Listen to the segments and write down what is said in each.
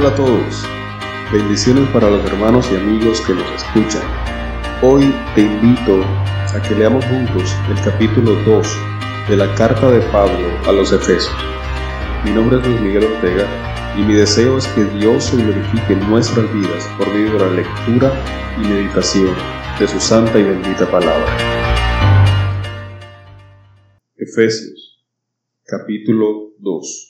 Hola a todos, bendiciones para los hermanos y amigos que nos escuchan. Hoy te invito a que leamos juntos el capítulo 2 de la carta de Pablo a los Efesios. Mi nombre es Luis Miguel Ortega y mi deseo es que Dios se glorifique en nuestras vidas por medio de la lectura y meditación de su santa y bendita palabra. Efesios capítulo 2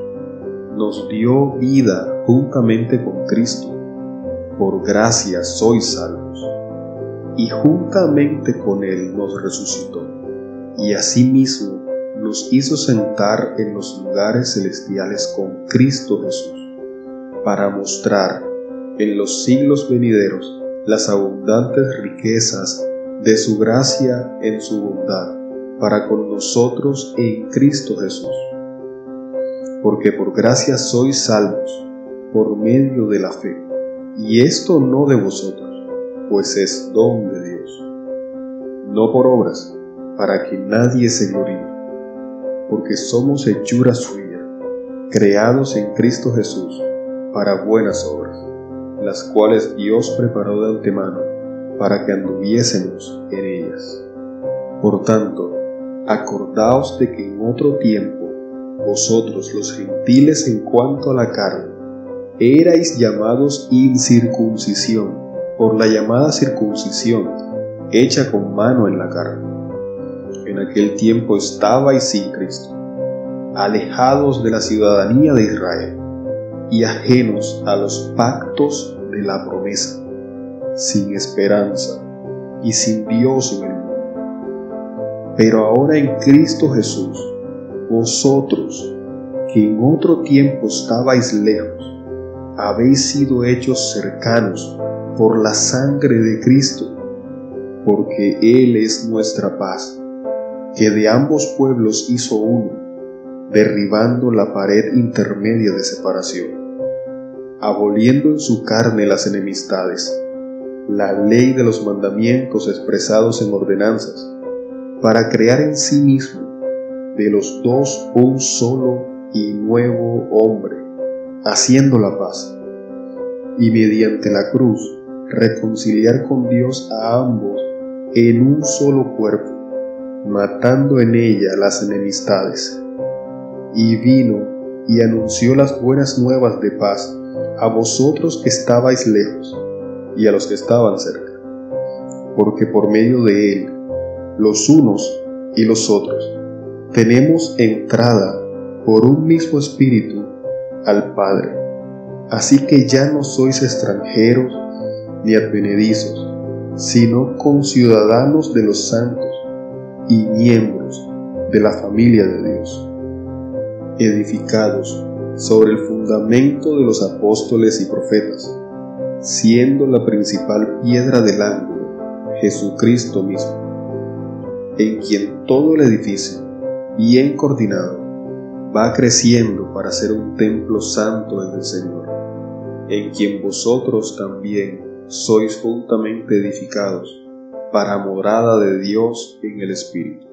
nos dio vida juntamente con Cristo. Por gracia sois salvos. Y juntamente con Él nos resucitó. Y asimismo nos hizo sentar en los lugares celestiales con Cristo Jesús, para mostrar en los siglos venideros las abundantes riquezas de su gracia en su bondad para con nosotros en Cristo Jesús. Porque por gracia sois salvos por medio de la fe, y esto no de vosotros, pues es don de Dios, no por obras, para que nadie se gloríe, porque somos hechura suya, creados en Cristo Jesús para buenas obras las cuales Dios preparó de antemano para que anduviésemos en ellas. Por tanto, acordaos de que en otro tiempo vosotros los gentiles en cuanto a la carne, erais llamados incircuncisión por la llamada circuncisión hecha con mano en la carne. En aquel tiempo estabais sin Cristo, alejados de la ciudadanía de Israel y ajenos a los pactos de la promesa, sin esperanza y sin Dios en el mundo. Pero ahora en Cristo Jesús, vosotros, que en otro tiempo estabais lejos, habéis sido hechos cercanos por la sangre de Cristo, porque Él es nuestra paz, que de ambos pueblos hizo uno, derribando la pared intermedia de separación aboliendo en su carne las enemistades, la ley de los mandamientos expresados en ordenanzas, para crear en sí mismo de los dos un solo y nuevo hombre, haciendo la paz, y mediante la cruz reconciliar con Dios a ambos en un solo cuerpo, matando en ella las enemistades. Y vino y anunció las buenas nuevas de paz a vosotros que estabais lejos y a los que estaban cerca, porque por medio de él, los unos y los otros, tenemos entrada por un mismo espíritu al Padre. Así que ya no sois extranjeros ni advenedizos, sino conciudadanos de los santos y miembros de la familia de Dios, edificados sobre el fundamento de los apóstoles y profetas, siendo la principal piedra del ángulo Jesucristo mismo, en quien todo el edificio, bien coordinado, va creciendo para ser un templo santo en el Señor, en quien vosotros también sois juntamente edificados para morada de Dios en el Espíritu.